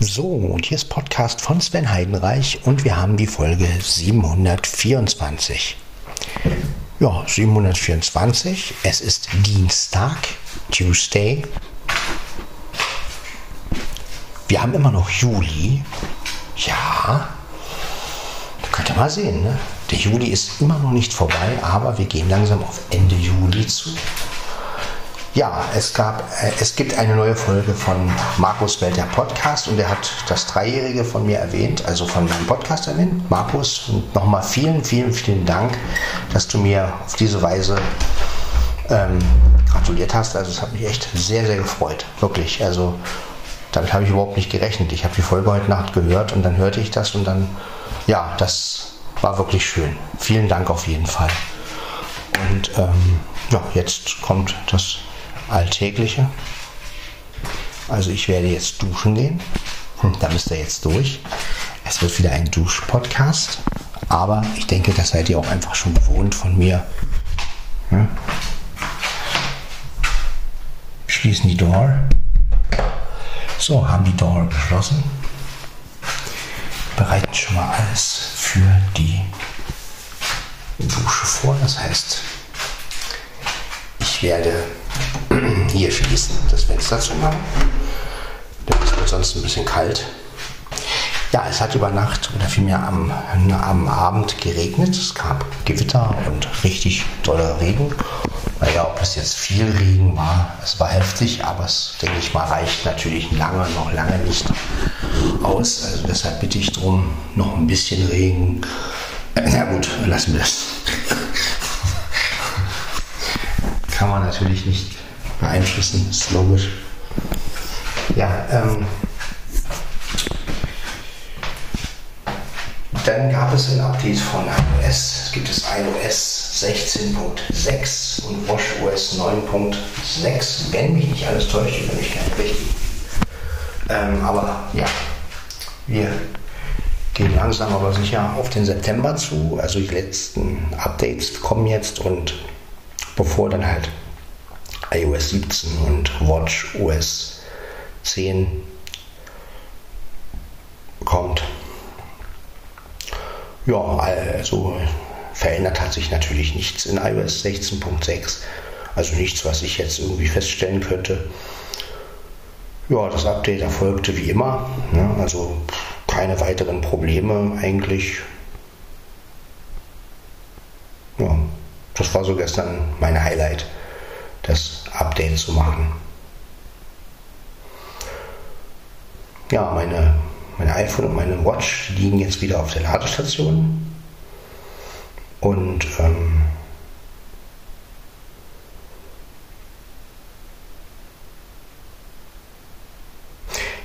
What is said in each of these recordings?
So, und hier ist Podcast von Sven Heidenreich und wir haben die Folge 724. Ja, 724. Es ist Dienstag, Tuesday. Wir haben immer noch Juli. Ja, könnt ihr mal sehen, ne? Der Juli ist immer noch nicht vorbei, aber wir gehen langsam auf Ende Juli zu. Ja, es, gab, äh, es gibt eine neue Folge von Markus Welt, der Podcast, und er hat das Dreijährige von mir erwähnt, also von meinem Podcast erwähnt. Markus, nochmal vielen, vielen, vielen Dank, dass du mir auf diese Weise ähm, gratuliert hast. Also es hat mich echt sehr, sehr gefreut. Wirklich. Also damit habe ich überhaupt nicht gerechnet. Ich habe die Folge heute Nacht gehört und dann hörte ich das und dann, ja, das war wirklich schön. Vielen Dank auf jeden Fall. Und ähm, ja, jetzt kommt das Alltägliche. Also ich werde jetzt duschen gehen. Hm, da müsst ihr jetzt durch. Es wird wieder ein Dusch-Podcast. Aber ich denke, das seid ihr auch einfach schon gewohnt von mir. Ja? Schließen die Door. So, haben die Door geschlossen. Bereiten schon mal alles für die Dusche vor. Das heißt, ich werde hier schließen, das Fenster zu machen. Es wird sonst ein bisschen kalt. Ja, es hat über Nacht oder vielmehr am, am Abend geregnet. Es gab Gewitter und richtig doller Regen. Naja, ob es jetzt viel Regen war, es war heftig, aber es, denke ich mal, reicht natürlich lange, noch lange nicht aus. Also deshalb bitte ich darum, noch ein bisschen Regen. Na gut, lassen wir das. Kann man natürlich nicht beeinflussen, ist logisch. Ja, ähm, dann gab es ein Update von iOS. Es gibt es iOS 16.6 und WatchOS 9.6, wenn mich nicht alles täuscht, wenn mich nicht richtig. Ähm, aber ja, wir gehen langsam aber sicher auf den September zu. Also die letzten Updates kommen jetzt und bevor dann halt iOS 17 und Watch OS 10 kommt. Ja, also verändert hat sich natürlich nichts in iOS 16.6. Also nichts, was ich jetzt irgendwie feststellen könnte. Ja, das Update erfolgte wie immer. Ne? Also keine weiteren Probleme eigentlich. Ja, das war so gestern mein Highlight das Update zu machen. Ja, meine, mein iPhone und meine Watch liegen jetzt wieder auf der Ladestation. Und ähm,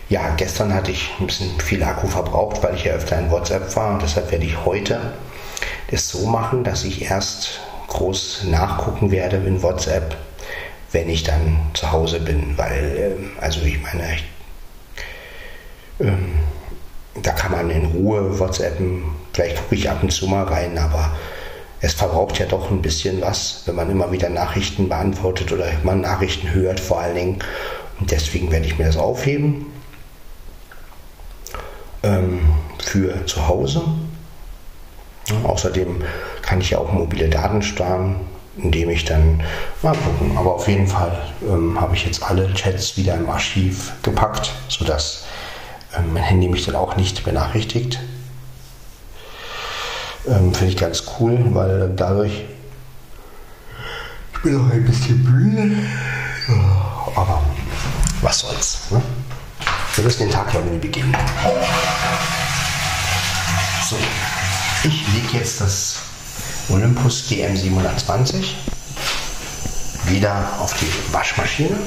ja, gestern hatte ich ein bisschen viel Akku verbraucht, weil ich ja öfter in WhatsApp war. Und deshalb werde ich heute das so machen, dass ich erst groß nachgucken werde in WhatsApp, wenn ich dann zu Hause bin, weil, ähm, also ich meine, ähm, da kann man in Ruhe WhatsAppen, vielleicht gucke ich ab und zu mal rein, aber es verbraucht ja doch ein bisschen was, wenn man immer wieder Nachrichten beantwortet oder man Nachrichten hört vor allen Dingen. Und deswegen werde ich mir das aufheben ähm, für zu Hause. Ja, außerdem kann ich ja auch mobile Daten sparen indem ich dann mal gucken. Aber auf jeden Fall ähm, habe ich jetzt alle Chats wieder im Archiv gepackt, sodass ähm, mein Handy mich dann auch nicht benachrichtigt. Ähm, Finde ich ganz cool, weil dadurch ich bin auch ein bisschen müde. Aber was soll's. Ne? Wir müssen den Tag irgendwie beginnen. So, ich lege jetzt das Olympus GM720 wieder auf die Waschmaschine,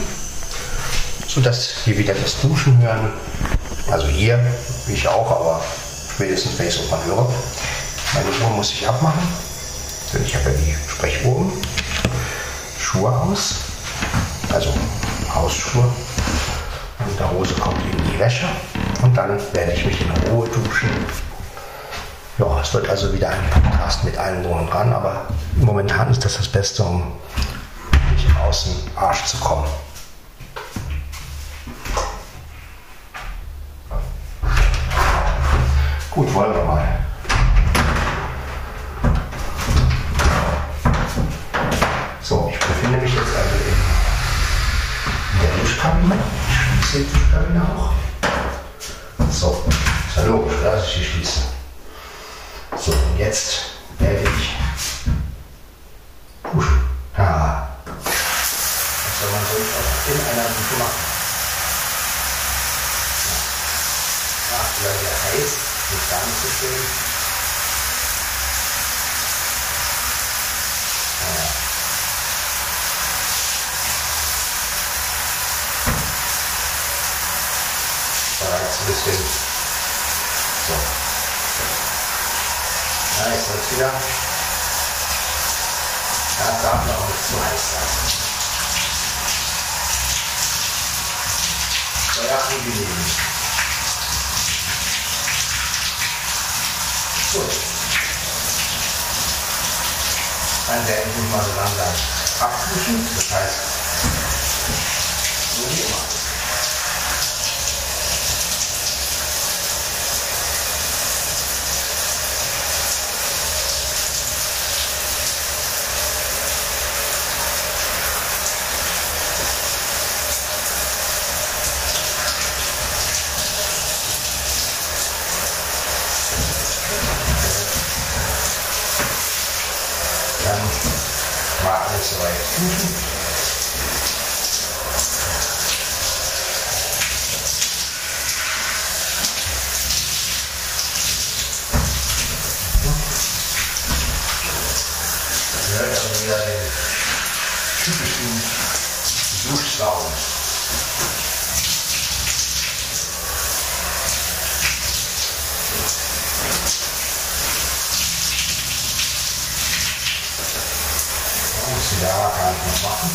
sodass wir wieder das Duschen hören. Also hier, ich auch, aber spätestens wenn ich es mal höre. Meine Uhr muss ich abmachen, denn ich habe ja die Sprechuhren. Schuhe aus, also Hausschuhe. Und der Hose kommt in die Wäsche und dann werde ich mich in Ruhe duschen ja, es wird also wieder ein Podcast mit allen und dran, aber momentan ist das das Beste, um nicht aus dem Arsch zu kommen. Gut, wollen wir mal. So, ich befinde mich jetzt also in, der Duschkabine. Ich schließe die Duschkabine auch. So, ist ja logisch, dass ich die schließe. So, jetzt werde ich duschen. Ja. Was soll man sonst auch in einer Dusche machen? Ja, vielleicht sehr heiß, nicht gar nicht so schön. Ja. Da reizt ein bisschen. So. Ja, jetzt wird's wieder. Ja, es darf mir auch nicht zu heiß sein. So, ja, angenehm. Gut. Dann werde ich mich mal so langsam abduschen. Das heißt, so wie immer. Dann war alles soweit duschen. Hört also wieder den typischen Duschsound. muss die Lava gar nicht noch machen.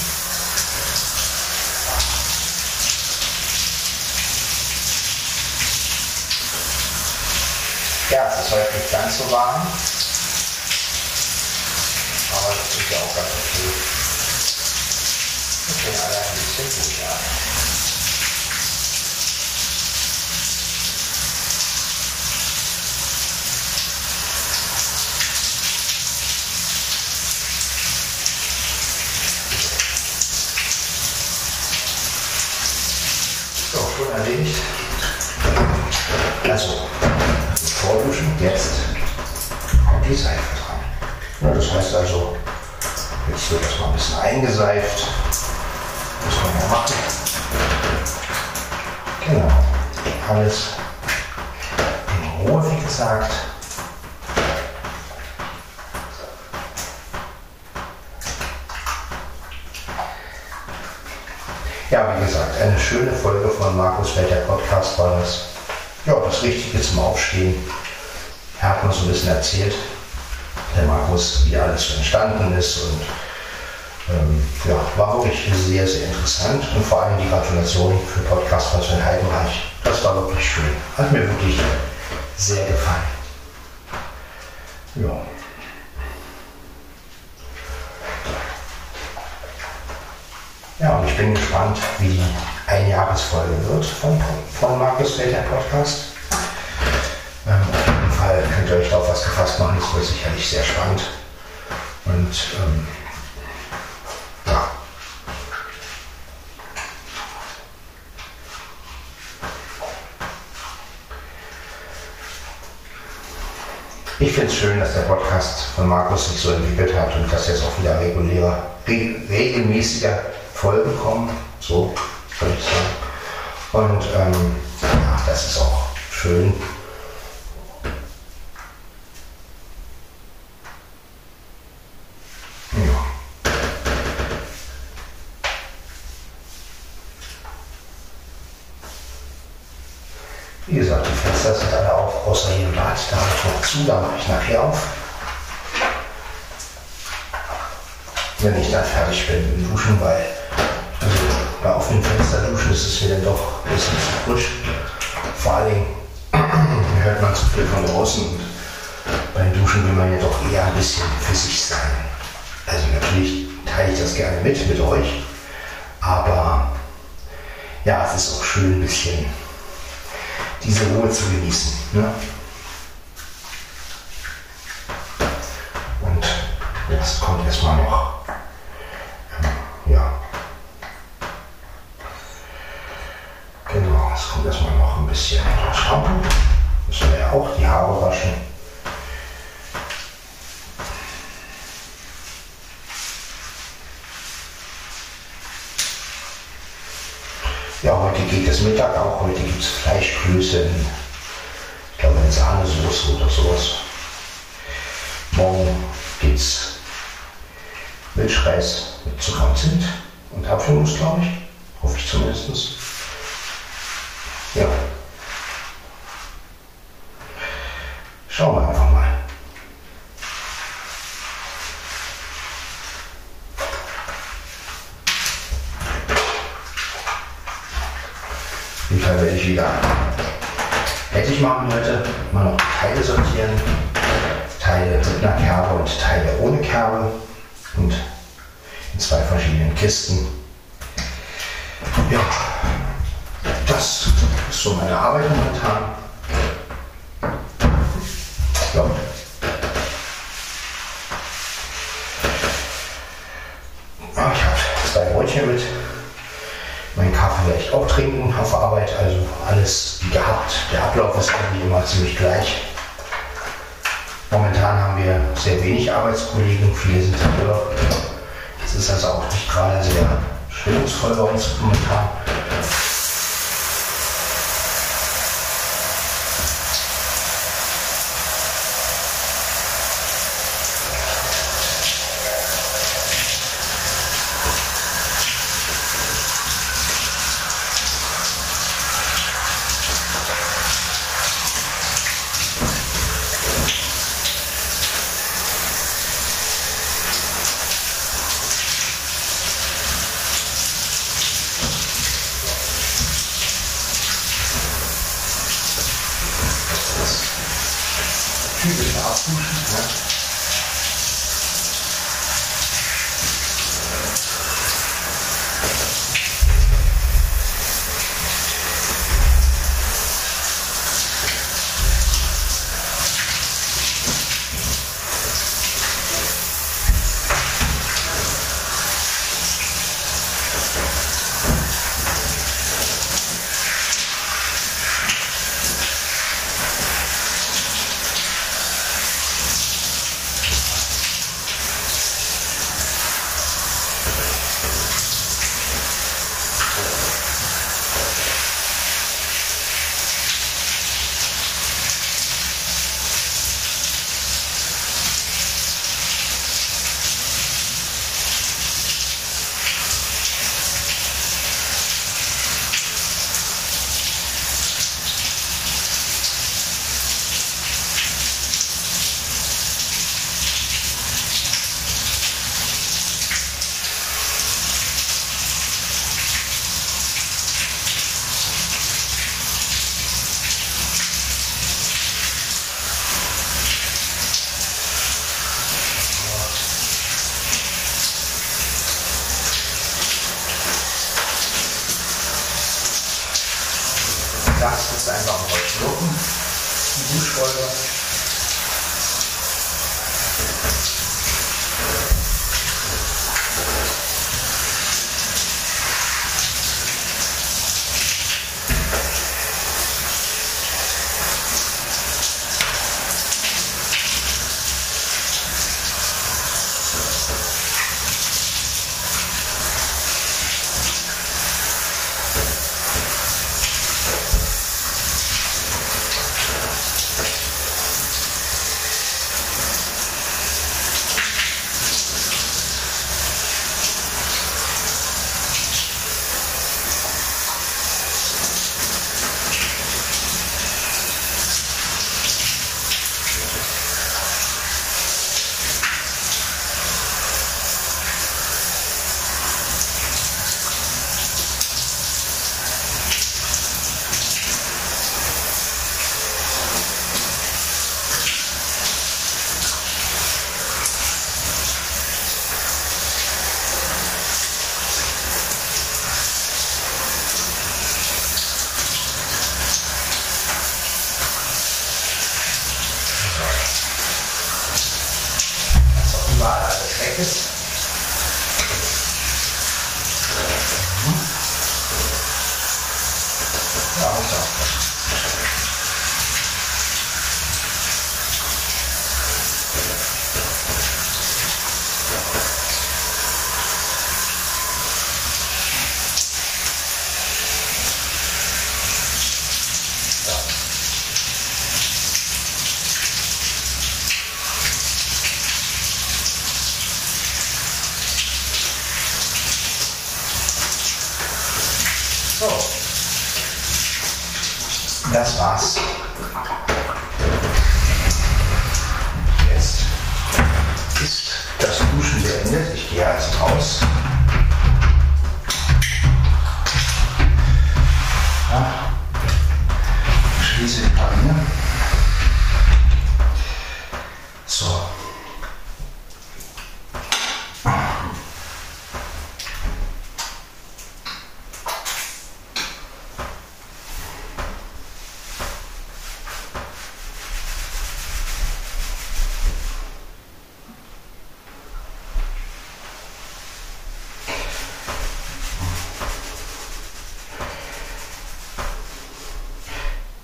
Ja, nicht ganz so warm. Aber das ist ja auch ganz okay. Gehen alle ein bisschen gut, ja. So, schon erledigt. Also, vorduschen, jetzt kommt die Seife dran. Ja, das heißt also, jetzt wird das mal ein bisschen eingeseift. Das können wir machen. Genau. Alles in Ruhe, wie gesagt. Ja, wie gesagt, eine schöne Folge von Markus Welt, der Podcast war das. Ja, das Richtige zum Aufstehen. Er hat uns ein bisschen erzählt, der Markus, wie alles entstanden ist und ähm, ja, war wirklich sehr, sehr interessant und vor allem die Gratulation für Podcast von Sven Heidenreich. Das war wirklich schön. Hat mir wirklich sehr gefallen. Ja. Ja, und ich bin gespannt, wie die Einjahresfolge wird von, von Markus Feld, der Podcast. Ähm, auf jeden Fall könnt euch da auf was gefasst machen. Es wird sicherlich sehr spannend. Und ähm, ja. Ich finde es schön, dass der Podcast von Markus sich so entwickelt hat und dass jetzt auch wieder regulärer, re regelmäßiger Folgen kommen. So würde ich sagen. Und ähm, ja, das ist auch schön. Ja. Wie gesagt, die Fenster sind alle auf, außer hier Bad. Da habe ich noch zu, da mache ich nachher auf. Wenn ich dann fertig bin mit dem Duschen, weil also bei offenen Fenster duschen ist es mir dann doch ein bisschen zu frisch. Vor allen Dingen hört man zu viel von draußen und beim Duschen will man ja doch eher ein bisschen für sich sein. Also natürlich teile ich das gerne mit mit euch, aber ja, es ist auch schön ein bisschen diese Ruhe zu genießen. Ne?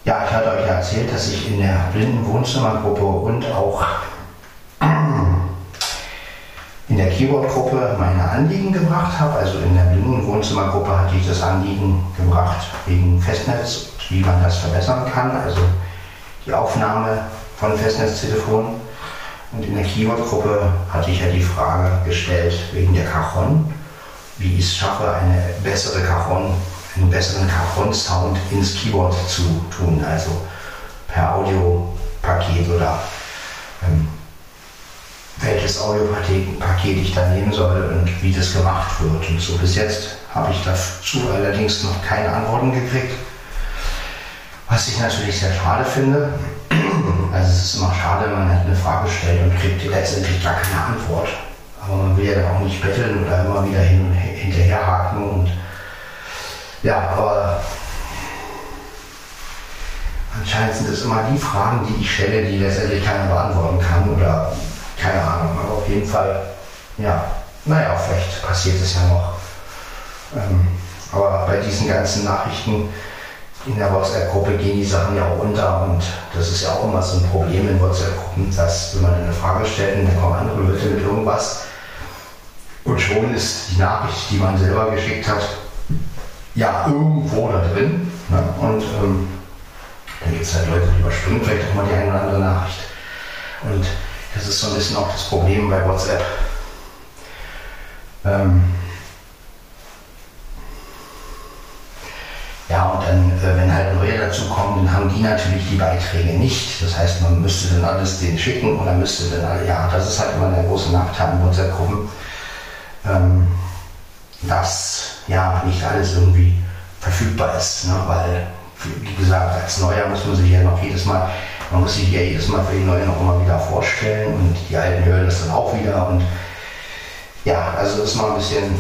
Ja, ich hatte euch ja erzählt, dass ich in der blinden Wohnzimmergruppe und auch in der Keyboard-Gruppe meine Anliegen gebracht habe. Also in der blinden Wohnzimmergruppe hatte ich das Anliegen gebracht wegen Festnetz, wie man das verbessern kann. Also die Aufnahme von Festnetztelefonen. Und in der Keyboard-Gruppe hatte ich ja die Frage gestellt wegen der Cajon, wie ich es schaffe, eine bessere Cajon einen besseren Cajon-Sound ins Keyboard zu tun, also per Audiopaket oder ähm, welches Audiopaket Paket ich da nehmen soll und wie das gemacht wird. Und so bis jetzt habe ich dazu allerdings noch keine Antworten gekriegt, was ich natürlich sehr schade finde. Also es ist immer schade, man hat eine Frage gestellt und kriegt letztendlich gar keine Antwort. Aber man will ja auch nicht betteln oder immer wieder hin hinterherhaken und ja, aber anscheinend sind es immer die Fragen, die ich stelle, die letztendlich keiner beantworten kann oder keine Ahnung. Aber auf jeden Fall, ja, naja, vielleicht passiert es ja noch. Ähm, aber bei diesen ganzen Nachrichten in der WhatsApp-Gruppe gehen die Sachen ja auch unter und das ist ja auch immer so ein Problem in WhatsApp-Gruppen, dass wenn man eine Frage stellt und dann kommen andere Leute mit irgendwas und schon ist die Nachricht, die man selber geschickt hat, ja irgendwo da drin. Ne? Und ähm, dann gibt es halt Leute, die überspringen vielleicht auch mal die eine oder andere Nachricht. Und das ist so ein bisschen auch das Problem bei WhatsApp. Ähm ja, und dann, äh, wenn halt neue dazukommen, dann haben die natürlich die Beiträge nicht. Das heißt, man müsste dann alles denen schicken dann müsste dann, alle, ja, das ist halt immer der große Nachteil in WhatsApp-Gruppen. Ähm dass ja nicht alles irgendwie verfügbar ist. Ne? Weil, wie gesagt, als Neuer muss man sich ja noch jedes Mal, man muss sich ja jedes Mal für die Neuen noch immer wieder vorstellen und die Alten hören das dann auch wieder. Und ja, also das ist mal ein bisschen,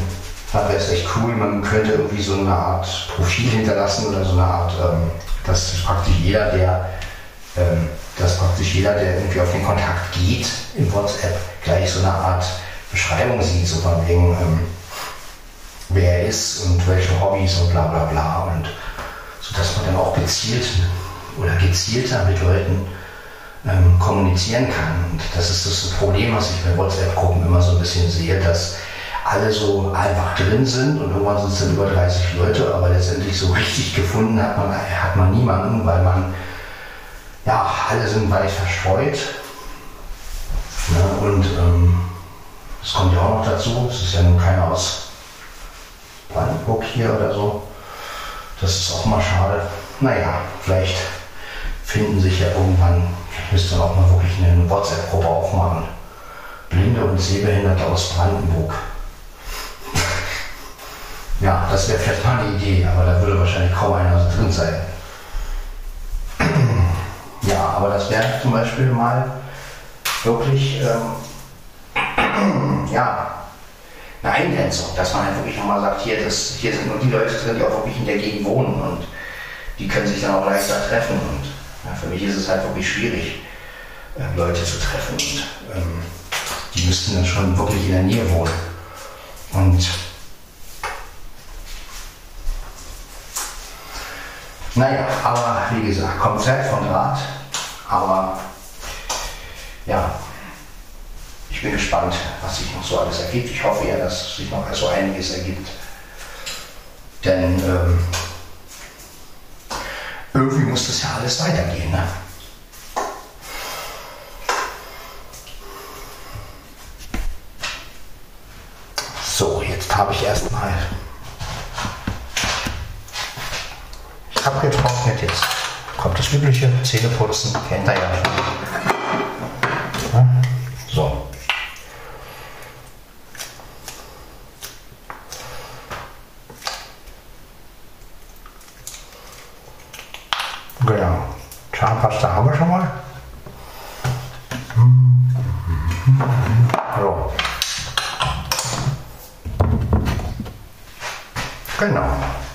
das wäre echt cool, man könnte irgendwie so eine Art Profil hinterlassen oder so eine Art, ähm, dass praktisch jeder, der ähm, dass praktisch jeder, der irgendwie auf den Kontakt geht in WhatsApp, gleich so eine Art Beschreibung sieht, so von wegen, ähm, wer er ist und welche Hobbys und bla bla bla. Und so dass man dann auch gezielt oder gezielter mit Leuten ähm, kommunizieren kann. Und das ist das Problem, was ich bei WhatsApp-Gruppen immer so ein bisschen sehe, dass alle so einfach drin sind und irgendwann sind es dann über 30 Leute, aber letztendlich so richtig gefunden hat man, hat man niemanden, weil man, ja, alle sind weit verstreut. Ja, und ähm, das kommt ja auch noch dazu, es ist ja nun keiner aus Brandenburg hier oder so. Das ist auch mal schade. Naja, vielleicht finden sich ja irgendwann, ich müsste auch mal wirklich eine WhatsApp-Gruppe aufmachen. Blinde und Sehbehinderte aus Brandenburg. ja, das wäre vielleicht mal eine Idee, aber da würde wahrscheinlich kaum einer drin sein. ja, aber das wäre zum Beispiel mal wirklich, ähm, ja, eine Eingrenzung, dass man halt wirklich nochmal sagt, hier, das, hier sind nur die Leute drin, die auch wirklich in der Gegend wohnen und die können sich dann auch leichter treffen. Und ja, für mich ist es halt wirklich schwierig, äh, Leute zu treffen. Und, ähm, die müssten dann schon wirklich in der Nähe wohnen. Und naja, aber wie gesagt, kommt Zeit von Draht. Aber ja, ich bin gespannt, was sich noch so alles ergibt. Ich hoffe ja, dass sich noch so einiges ergibt. Denn ähm, irgendwie muss das ja alles weitergehen. Ne? So, jetzt habe ich erstmal. Ich habe getrocknet, jetzt kommt das übliche Zähneputzen, kennt ihr ja schon. So. Genau. Zahnpasta haben wir schon mal. So. Genau. Ja.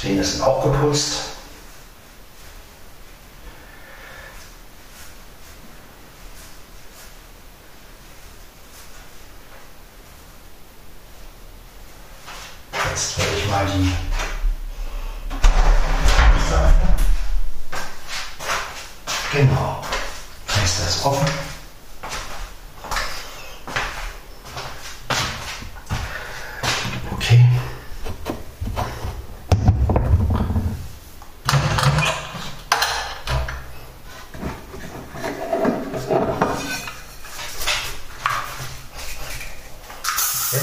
Zähne sind auch geputzt. Jetzt werde ich mal die Genau. Fenster ist offen. Okay. Okay.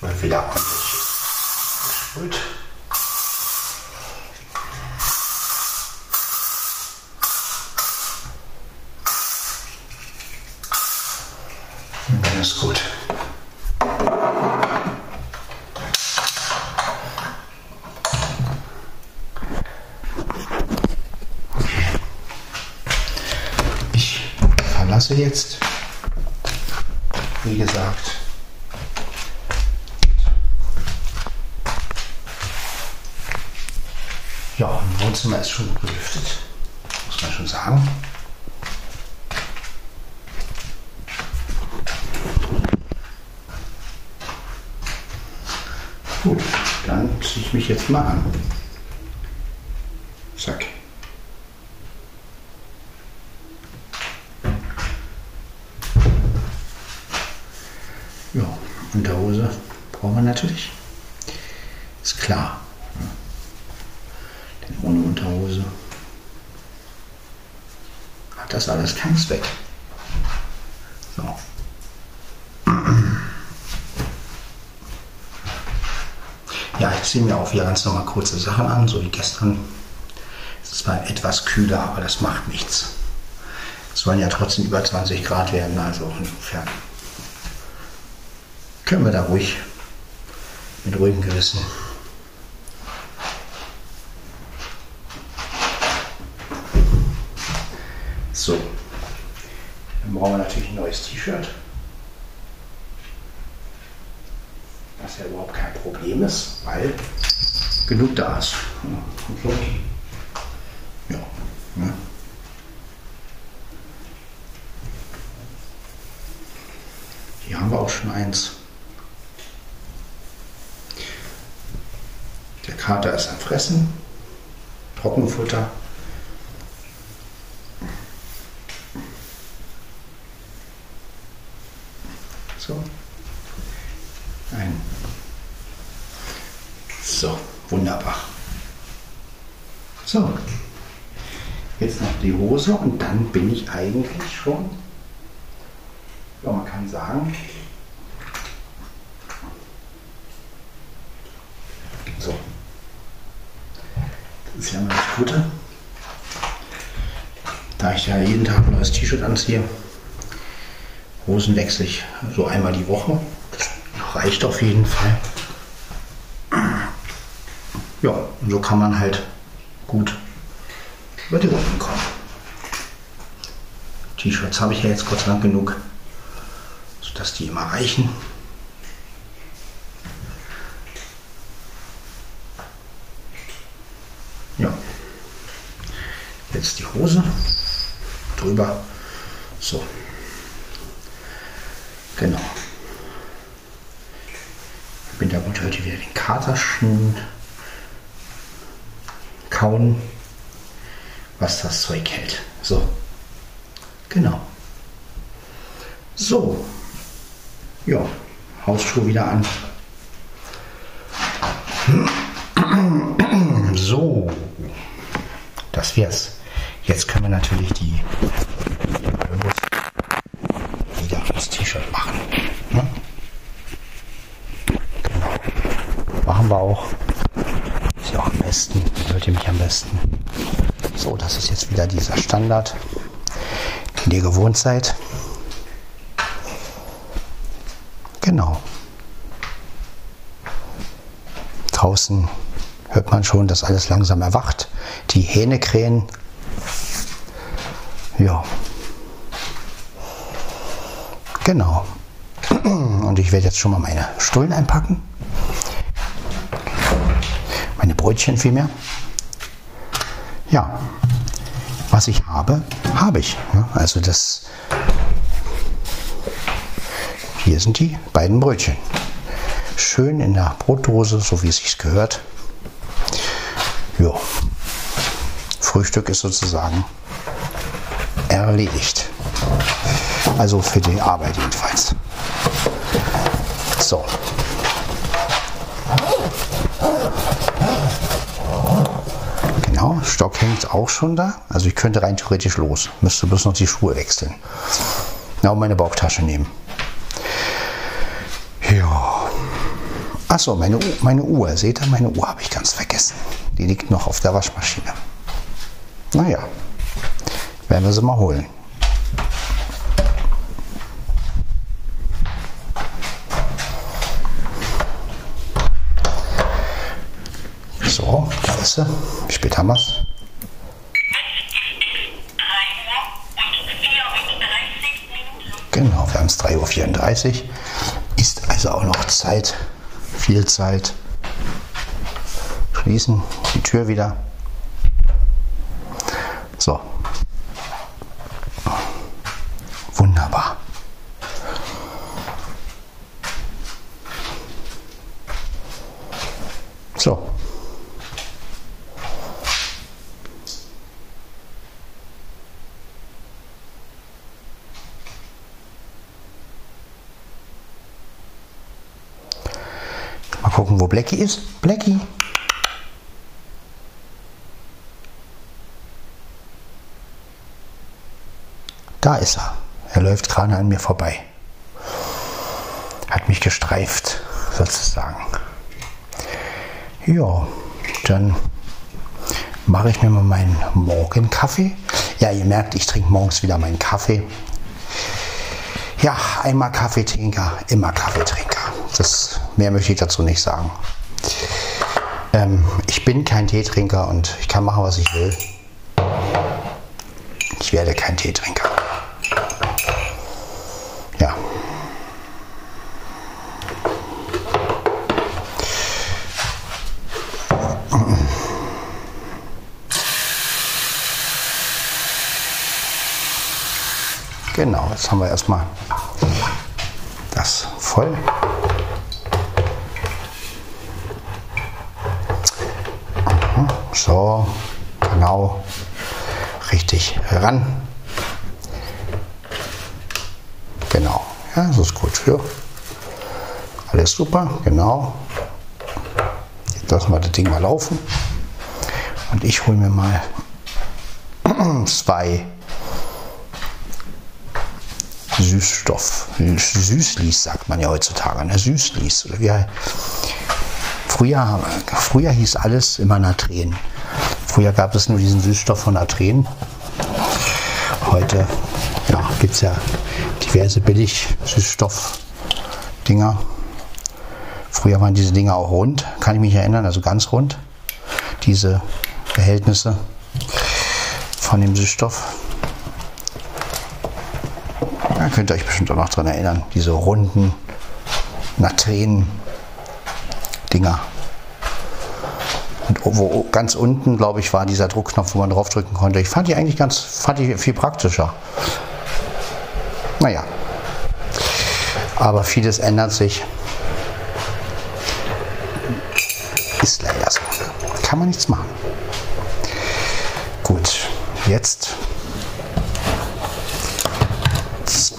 Mal wieder ordentlich gesprüht. Und dann ist gut. Ich jetzt, wie gesagt, ja, im Wohnzimmer ist schon gut muss man schon sagen. Gut, dann ziehe ich mich jetzt mal an. Zack. Unterhose brauchen wir natürlich. Ist klar. Denn ohne Unterhose hat das alles keinen Zweck. So. Ja, ich ziehe mir auch wieder ganz normal kurze Sachen an, so wie gestern. Es ist zwar etwas kühler, aber das macht nichts. Es sollen ja trotzdem über 20 Grad werden, also insofern können wir da ruhig mit ruhigem Gewissen So, dann brauchen wir natürlich ein neues T-Shirt. Was ja überhaupt kein Problem ist, weil genug da ist. Ja, ne? Hier haben wir auch schon eins. Kater ist am Fressen. Trockenfutter. So. Ein. So, wunderbar. So. Jetzt noch die Hose und dann bin ich eigentlich schon, ja, man kann sagen, so. Das ist ja mal das Gute. Da ich ja jeden Tag ein neues T-Shirt anziehe, Hosen wechsle ich so einmal die Woche. Das reicht auf jeden Fall. Ja, und so kann man halt gut über die Runden kommen. T-Shirts habe ich ja jetzt sei Dank genug, sodass die immer reichen. Ja, jetzt die Hose drüber. So, Genau. Ich bin da gut heute wieder den Katerschen kauen, was das Zeug hält. So. Genau. So. Ja, Hausschuhe wieder an. So. Das wär's. Jetzt können wir natürlich die wir auch. Ist ja auch am besten, hört ihr mich am besten. So, das ist jetzt wieder dieser Standard, den ihr gewohnt seid. Genau. Draußen hört man schon, dass alles langsam erwacht. Die Hähne krähen. Ja. Genau. Und ich werde jetzt schon mal meine Stullen einpacken meine Brötchen vielmehr. Ja, was ich habe, habe ich. Also das, hier sind die beiden Brötchen. Schön in der Brotdose, so wie es sich gehört. Ja, Frühstück ist sozusagen erledigt. Also für die Arbeit jedenfalls. So, Genau, Stock hängt auch schon da. Also ich könnte rein theoretisch los. Müsste bloß noch die Schuhe wechseln. Ja, und meine Bauchtasche nehmen. Ja. Achso, meine, meine Uhr. Seht ihr, meine Uhr habe ich ganz vergessen. Die liegt noch auf der Waschmaschine. Naja, werden wir sie mal holen. So, da ist sie. Wie spät haben wir es? Genau, wir haben es 3.34 Uhr. Ist also auch noch Zeit, viel Zeit. Schließen die Tür wieder. So. Wunderbar. So. gucken, wo Blackie ist. Blackie. Da ist er. Er läuft gerade an mir vorbei. Hat mich gestreift, sozusagen. Ja, dann mache ich mir mal meinen Morgenkaffee. Ja, ihr merkt, ich trinke morgens wieder meinen Kaffee. Ja, einmal Kaffeetrinker, immer Kaffeetrinker. Das, mehr möchte ich dazu nicht sagen. Ähm, ich bin kein Teetrinker und ich kann machen, was ich will. Ich werde kein Teetrinker. Genau, jetzt haben wir erstmal das voll. So, genau, richtig ran. Genau, ja, das ist gut. Ja. Alles super, genau. Jetzt lassen wir das Ding mal laufen. Und ich hole mir mal zwei Süßstoff, Süßlis sagt man ja heutzutage, ne? Süßlis. Wie, früher, früher hieß alles immer Natren. Früher gab es nur diesen Süßstoff von Natren. Heute ja, gibt es ja diverse Billig-Süßstoff-Dinger. Früher waren diese Dinger auch rund, kann ich mich erinnern, also ganz rund. Diese Behältnisse von dem Süßstoff. Da könnt ihr euch bestimmt auch noch dran erinnern. Diese runden Natren-Dinger. Und wo ganz unten, glaube ich, war dieser Druckknopf, wo man draufdrücken konnte. Ich fand die eigentlich ganz, fand die viel praktischer. Naja. Aber vieles ändert sich. Ist leider so. Kann man nichts machen. Gut, jetzt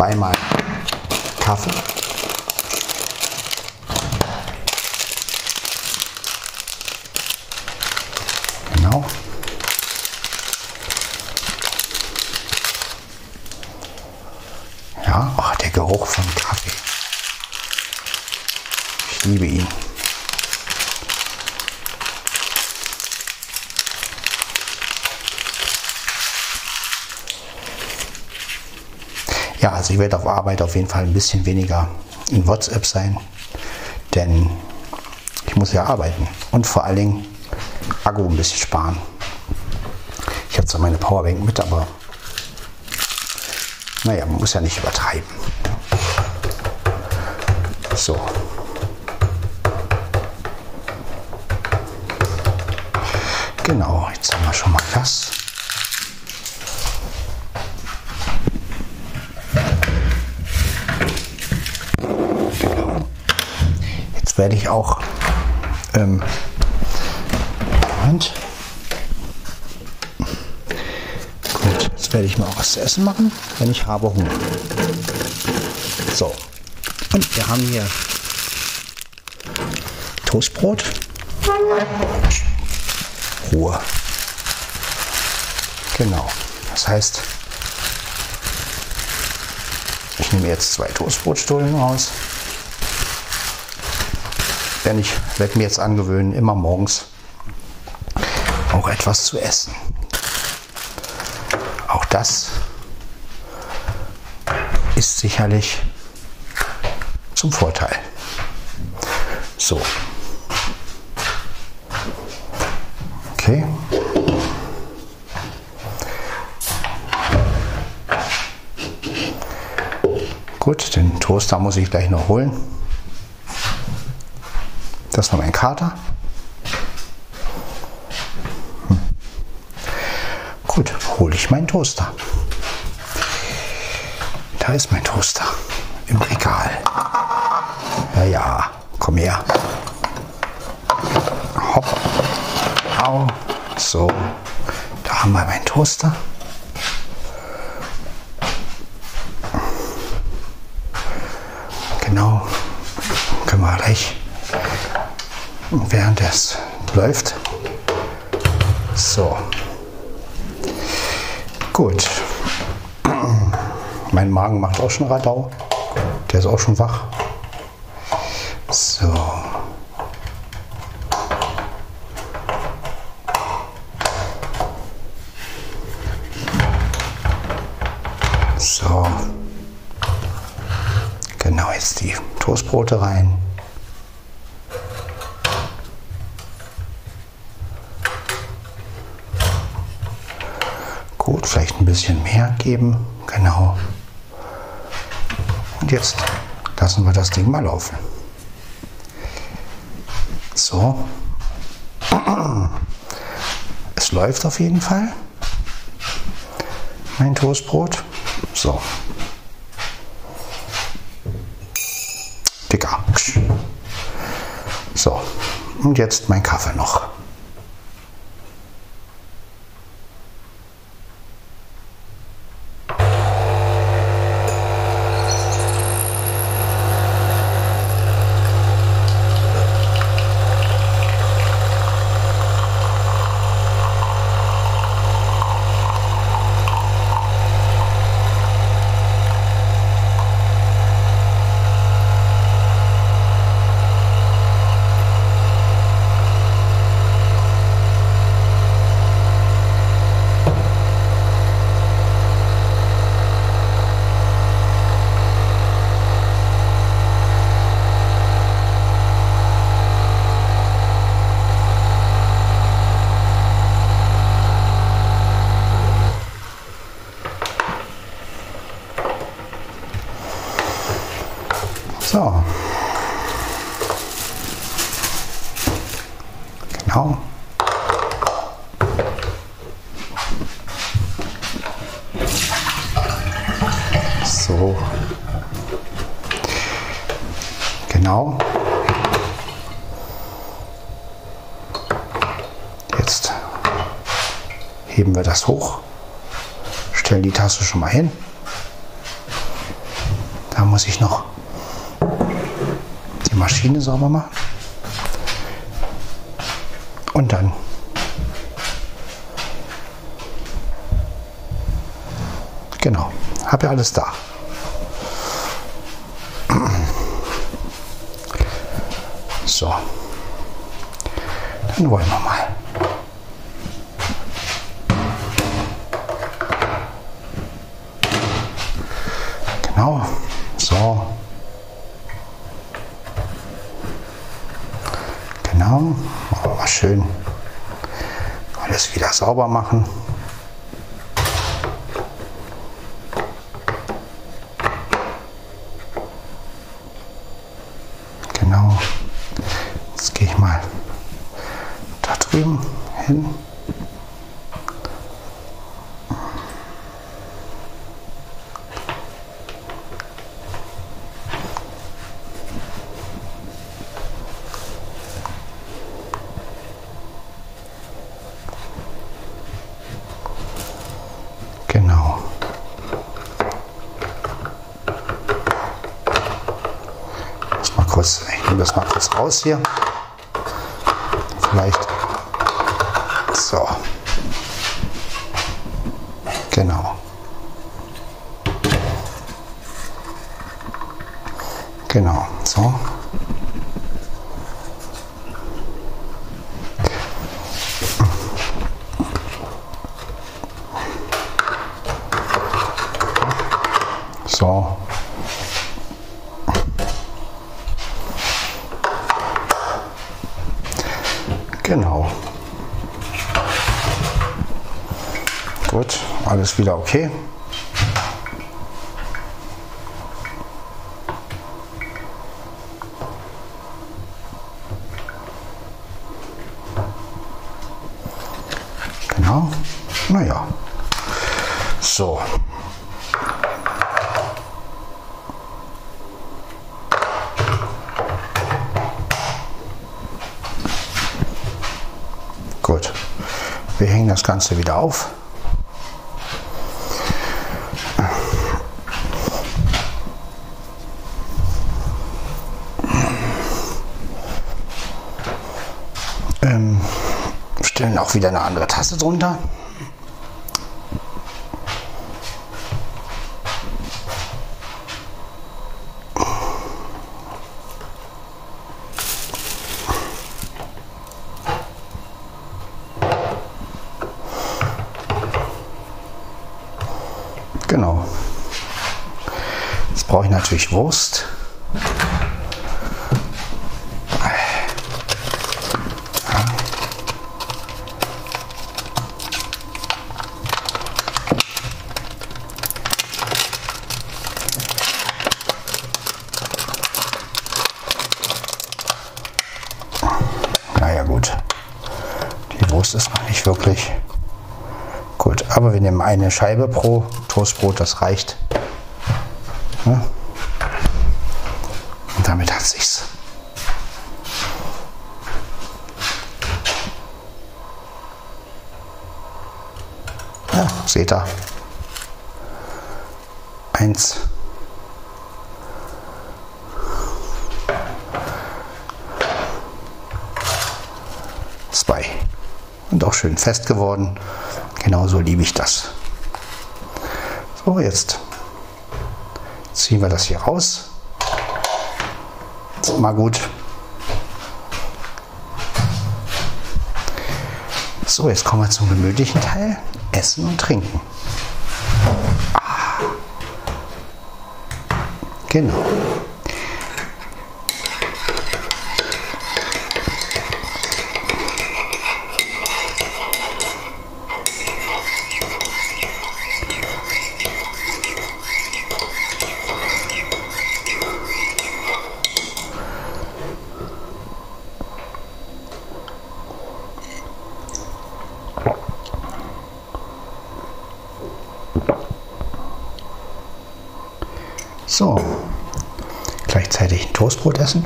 zweimal Kaffee. Genau. Ja, oh, der Geruch von Kaffee. Ich liebe ihn. Ja, also ich werde auf Arbeit auf jeden Fall ein bisschen weniger in WhatsApp sein, denn ich muss ja arbeiten und vor allen Dingen Akku ein bisschen sparen. Ich habe zwar meine Powerbank mit, aber naja, man muss ja nicht übertreiben. So. Genau, jetzt haben wir schon mal das. Werde ich auch ähm, Moment. Gut, jetzt werde ich mal was zu essen machen, wenn ich habe Hunger. So, und wir haben hier Toastbrot. Ruhe. Genau. Das heißt, ich nehme jetzt zwei Toastbrotstullen raus. Denn ich werde mir jetzt angewöhnen, immer morgens auch etwas zu essen. Auch das ist sicherlich zum Vorteil. So. Okay. Gut, den Toaster muss ich gleich noch holen. Das war mein Kater. Hm. Gut, hole ich meinen Toaster. Da ist mein Toaster im Regal. Ja, ja, komm her. Hopp. Au. So, da haben wir meinen Toaster. Genau. Können wir gleich während es läuft. So. Gut. Mein Magen macht auch schon Radau. Der ist auch schon wach. So. So. Genau, jetzt die Toastbrote rein. Gut, vielleicht ein bisschen mehr geben. Genau. Und jetzt lassen wir das Ding mal laufen. So. Es läuft auf jeden Fall. Mein Toastbrot. So. Dicker. So. Und jetzt mein Kaffee noch. So. Genau. So. Genau. Jetzt heben wir das hoch, stellen die Tasse schon mal hin. Da muss ich noch die Maschine sauber machen. Und dann Genau, habe ja alles da. So, dann wollen wir mal. Genau, so. Genau, mal schön alles wieder sauber machen. Genau. Jetzt gehe ich mal da drüben hin. Genau. Das mal kurz, ich nehme das mal kurz raus hier. Vielleicht. So. Genau. Genau. So. So. Genau. Gut, wieder okay. Genau. Naja. So. Gut. Wir hängen das Ganze wieder auf. Stellen auch wieder eine andere Tasse drunter. Genau. Jetzt brauche ich natürlich Wurst. Naja gut, die Wurst ist noch nicht wirklich gut. Aber wir nehmen eine Scheibe pro Toastbrot, das reicht. Ja. Und damit hat sich's. Ja, seht ihr. Eins. Zwei. Und auch schön fest geworden. Genauso liebe ich das. So, jetzt ziehen wir das hier raus. Ist mal gut. So, jetzt kommen wir zum gemütlichen Teil. Essen und Trinken. Ah. Genau. So, gleichzeitig ein Toastbrot essen.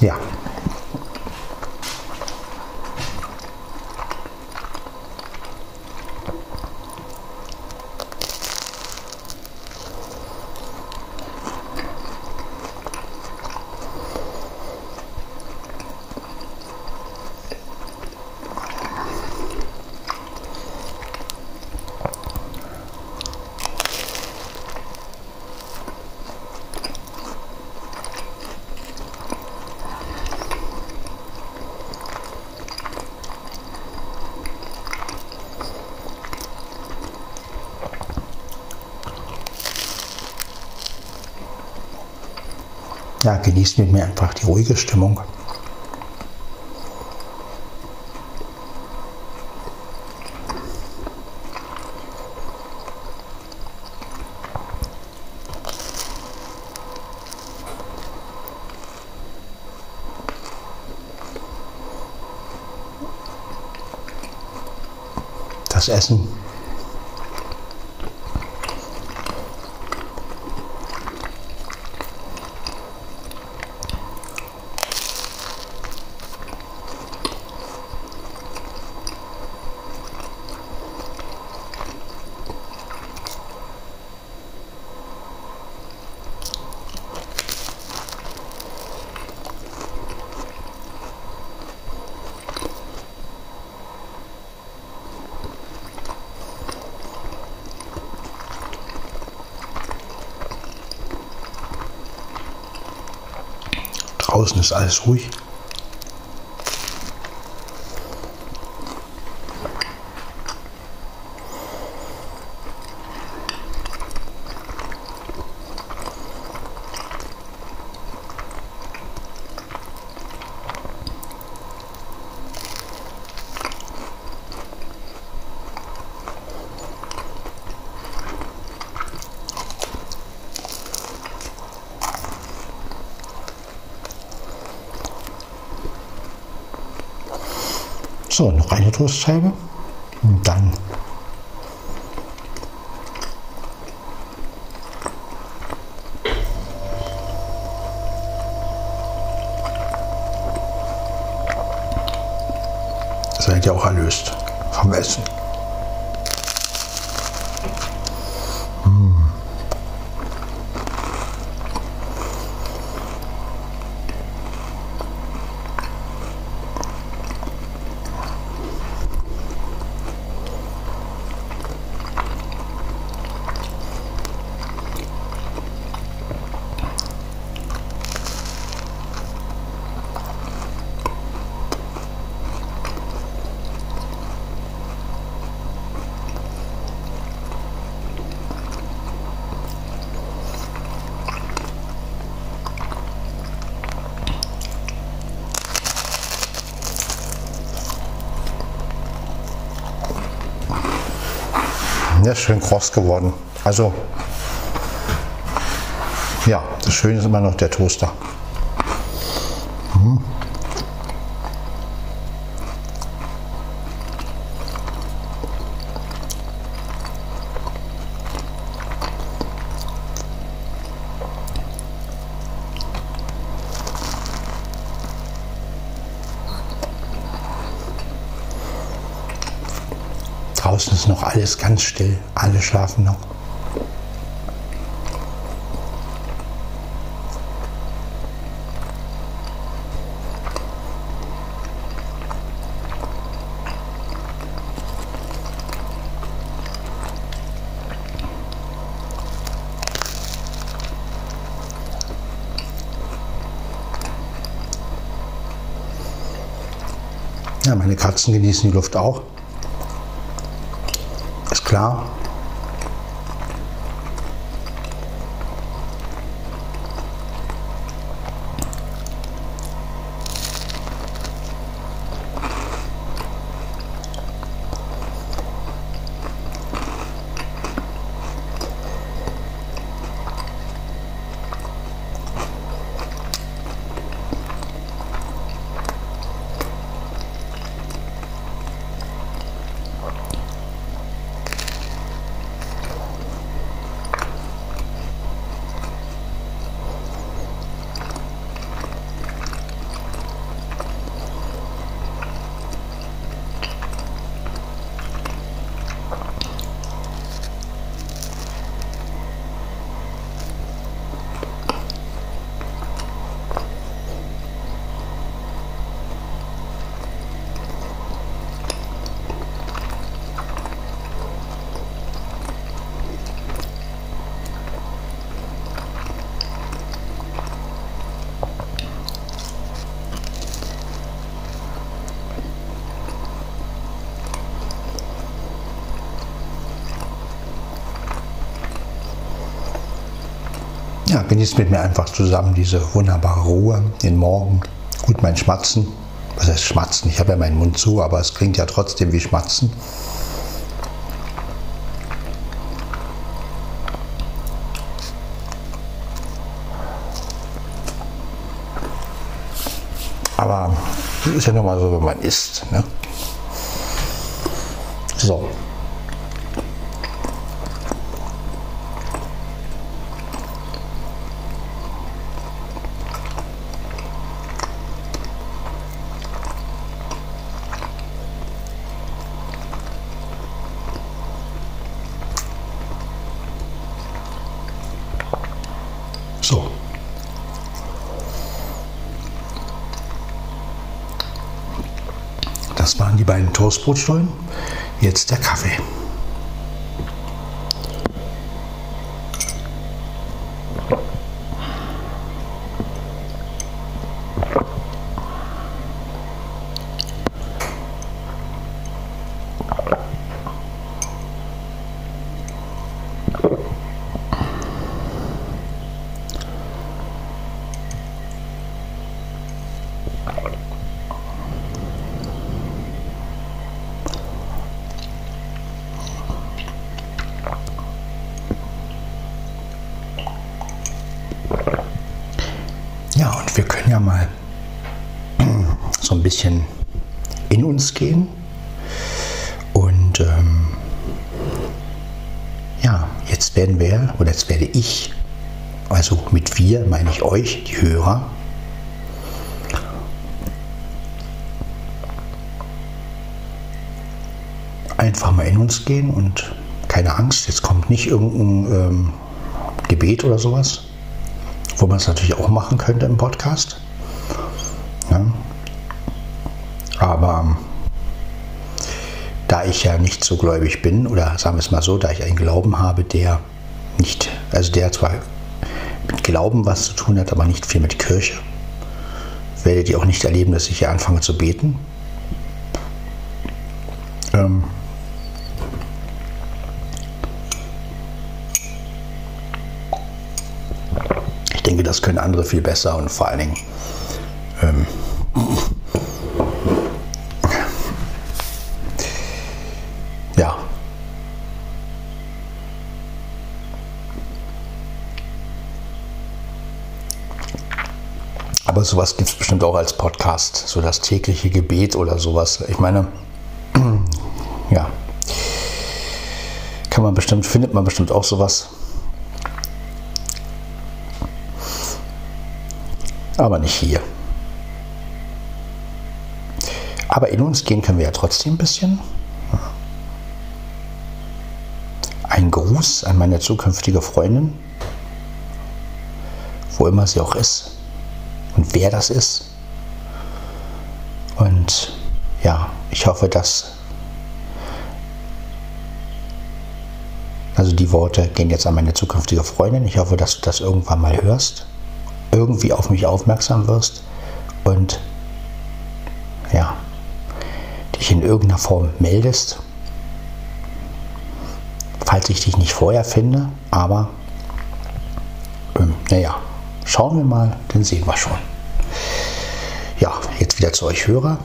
Ja. Ja, genießt mit mir einfach die ruhige Stimmung. Das Essen Draußen ist alles ruhig. So, noch eine Toastscheibe. Und dann seid ihr auch erlöst vom Essen. Der ist schön kross geworden. Also, ja, das Schöne ist immer noch der Toaster. Mhm. Draußen ist noch alles ganz still. Alle schlafen noch. Ja, meine Katzen genießen die Luft auch. Ist genießt mit mir einfach zusammen diese wunderbare Ruhe, den Morgen. Gut, mein Schmatzen. Was heißt Schmatzen? Ich habe ja meinen Mund zu, aber es klingt ja trotzdem wie Schmatzen. Aber das ist ja nun mal so, wenn man isst. Ne? So. So. Das waren die beiden Toastbrotstollen. Jetzt der Kaffee. Ja, und wir können ja mal so ein bisschen in uns gehen. Und ähm, ja, jetzt werden wir, oder jetzt werde ich, also mit wir meine ich euch, die Hörer, einfach mal in uns gehen und keine Angst, jetzt kommt nicht irgendein ähm, Gebet oder sowas, wo man es natürlich auch machen könnte im Podcast. Ja. Aber ähm, da ich ja nicht so gläubig bin, oder sagen wir es mal so, da ich einen Glauben habe, der nicht, also der zwar mit Glauben was zu tun hat, aber nicht viel mit Kirche, werdet ihr auch nicht erleben, dass ich hier anfange zu beten. Ähm, können andere viel besser und vor allen Dingen ähm, ja. Aber sowas gibt es bestimmt auch als Podcast, so das tägliche Gebet oder sowas. Ich meine, ja, kann man bestimmt, findet man bestimmt auch sowas. Aber nicht hier. Aber in uns gehen können wir ja trotzdem ein bisschen. Ein Gruß an meine zukünftige Freundin, wo immer sie auch ist und wer das ist. Und ja, ich hoffe, dass also die Worte gehen jetzt an meine zukünftige Freundin. Ich hoffe, dass du das irgendwann mal hörst irgendwie auf mich aufmerksam wirst und ja, dich in irgendeiner Form meldest. Falls ich dich nicht vorher finde, aber ähm, naja, schauen wir mal, dann sehen wir schon. Ja, jetzt wieder zu euch Hörer.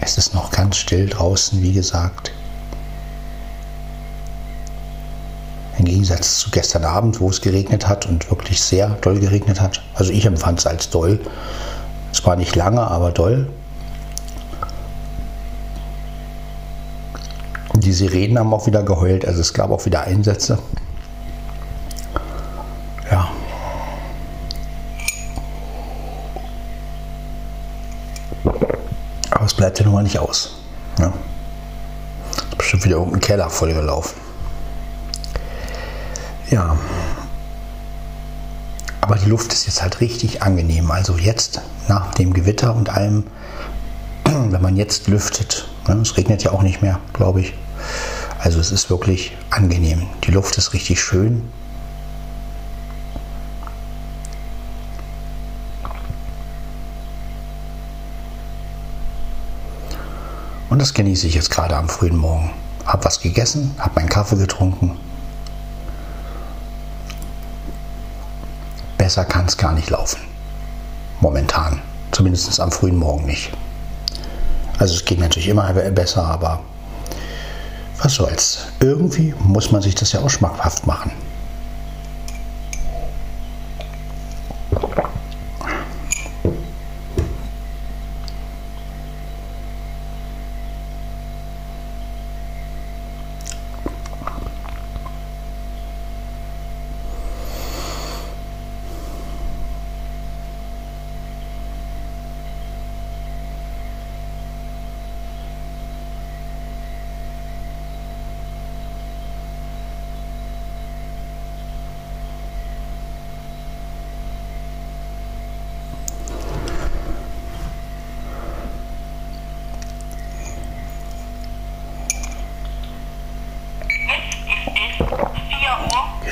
Es ist noch ganz still draußen, wie gesagt. Im Gegensatz zu gestern Abend, wo es geregnet hat und wirklich sehr doll geregnet hat. Also ich empfand es als doll. Zwar nicht lange, aber doll. Die Sirenen haben auch wieder geheult, also es gab auch wieder Einsätze. Ja. Aber es bleibt ja nun mal nicht aus. Ja. Ist bestimmt wieder irgendein Keller vollgelaufen. Ja. Aber die Luft ist jetzt halt richtig angenehm. Also jetzt nach dem Gewitter und allem, wenn man jetzt lüftet, ne, es regnet ja auch nicht mehr, glaube ich. Also es ist wirklich angenehm. Die Luft ist richtig schön. Und das genieße ich jetzt gerade am frühen Morgen. Hab was gegessen, hab meinen Kaffee getrunken besser kann es gar nicht laufen. Momentan. Zumindest am frühen Morgen nicht. Also es geht natürlich immer besser, aber was soll's. Irgendwie muss man sich das ja auch schmackhaft machen.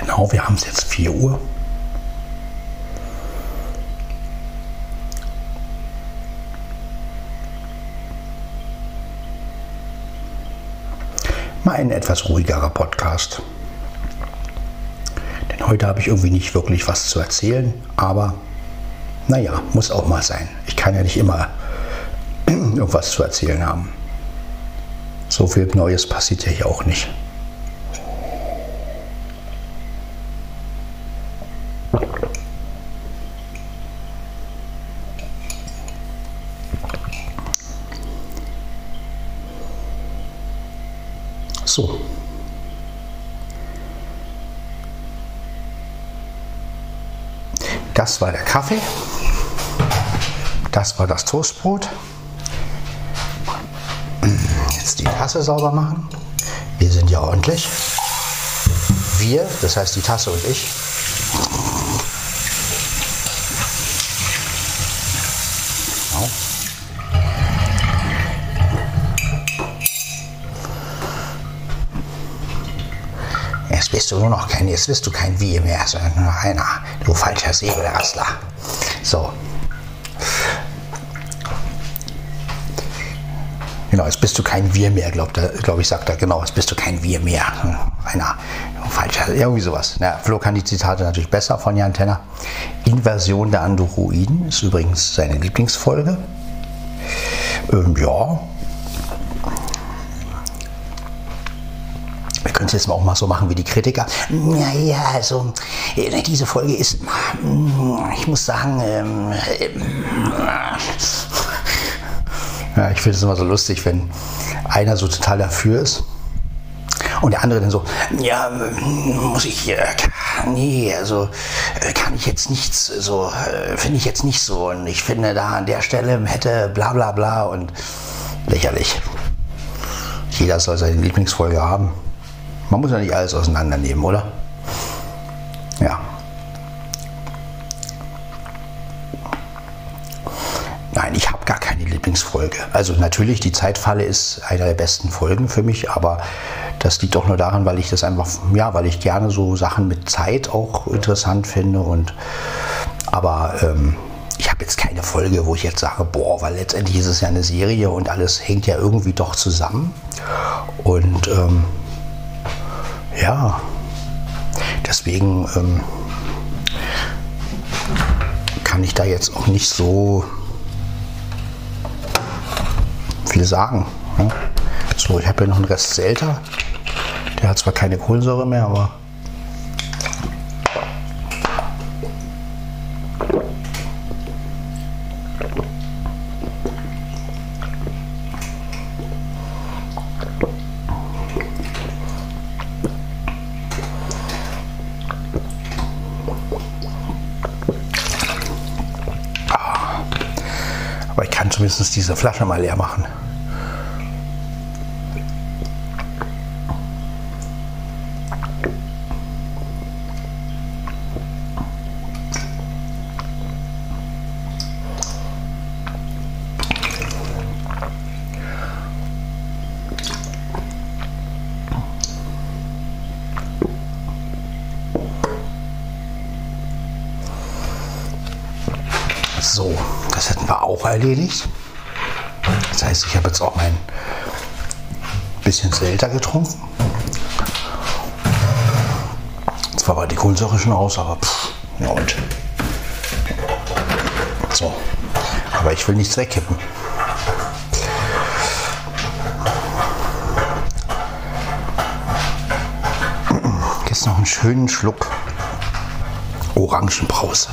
Genau, wir haben es jetzt 4 Uhr. Mal ein etwas ruhigerer Podcast. Denn heute habe ich irgendwie nicht wirklich was zu erzählen, aber naja, muss auch mal sein. Ich kann ja nicht immer irgendwas zu erzählen haben. So viel Neues passiert ja hier auch nicht. So. Das war der Kaffee. Das war das Toastbrot. Jetzt die Tasse sauber machen. Wir sind ja ordentlich. Wir, das heißt die Tasse und ich. Genau. Jetzt bist du nur noch kein, jetzt bist du kein Wir mehr, sondern nur noch einer, du falscher Säbelrassler. So. Genau, jetzt bist du kein Wir mehr, glaube glaub ich, sagt er. Genau, jetzt bist du kein Wir mehr. Einer falscher, irgendwie sowas. Ja, Flo kann die Zitate natürlich besser von Jan Tenner. Inversion der Androiden ist übrigens seine Lieblingsfolge. Ähm, ja, Es jetzt auch mal so machen wie die Kritiker. Naja, also äh, diese Folge ist, ich muss sagen, ähm, ja, ich finde es immer so lustig, wenn einer so total dafür ist und der andere dann so, ja, muss ich, äh, nee, also äh, kann ich jetzt nichts, so, finde ich jetzt nicht so und ich finde da an der Stelle hätte bla bla bla und lächerlich. Jeder soll seine Lieblingsfolge haben. Man muss ja nicht alles auseinandernehmen, oder? Ja. Nein, ich habe gar keine Lieblingsfolge. Also natürlich, die Zeitfalle ist einer der besten Folgen für mich, aber das liegt auch nur daran, weil ich das einfach, ja, weil ich gerne so Sachen mit Zeit auch interessant finde und aber ähm, ich habe jetzt keine Folge, wo ich jetzt sage, boah, weil letztendlich ist es ja eine Serie und alles hängt ja irgendwie doch zusammen. Und ähm, ja, deswegen ähm, kann ich da jetzt auch nicht so viel sagen. Ne? So, ich habe hier noch einen Rest Selta. Der hat zwar keine Kohlensäure mehr, aber diese Flasche mal leer machen. So, das hätten wir auch erledigt. Ich habe jetzt auch mein bisschen Selter getrunken. Zwar war die Kohlensäure schon aus, aber pff, ja und. So. Aber ich will nichts wegkippen. Jetzt noch einen schönen Schluck Orangenbrause.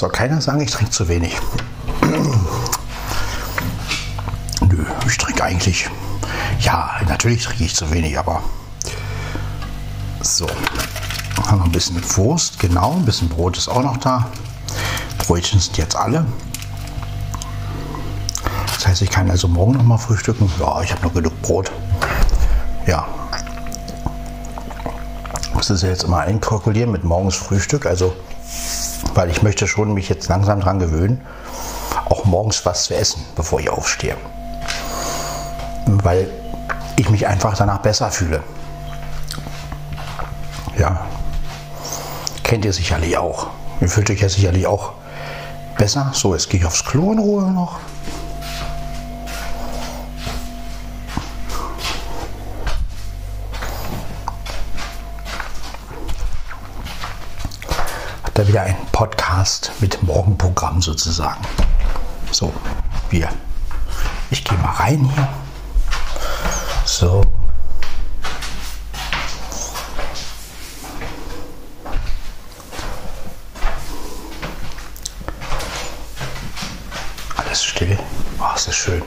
Soll keiner sagen, ich trinke zu wenig. Nö, ich trinke eigentlich. Ja, natürlich trinke ich zu wenig, aber. So. Haben wir ein bisschen Wurst, genau. Ein bisschen Brot ist auch noch da. Brötchen sind jetzt alle. Das heißt, ich kann also morgen noch mal frühstücken. Ja, ich habe noch genug Brot. Ja. Muss das jetzt immer einkalkulieren mit morgens Frühstück. Also weil ich möchte schon mich jetzt langsam daran gewöhnen, auch morgens was zu essen, bevor ich aufstehe. Weil ich mich einfach danach besser fühle. Ja. Kennt ihr sicherlich auch. Ihr fühlt euch ja sicherlich auch besser. So, jetzt gehe ich aufs Klo in Ruhe noch. da wieder ein Podcast mit Morgenprogramm sozusagen. So, wir. Ich gehe mal rein hier. So. Alles still. Ach, ist das schön.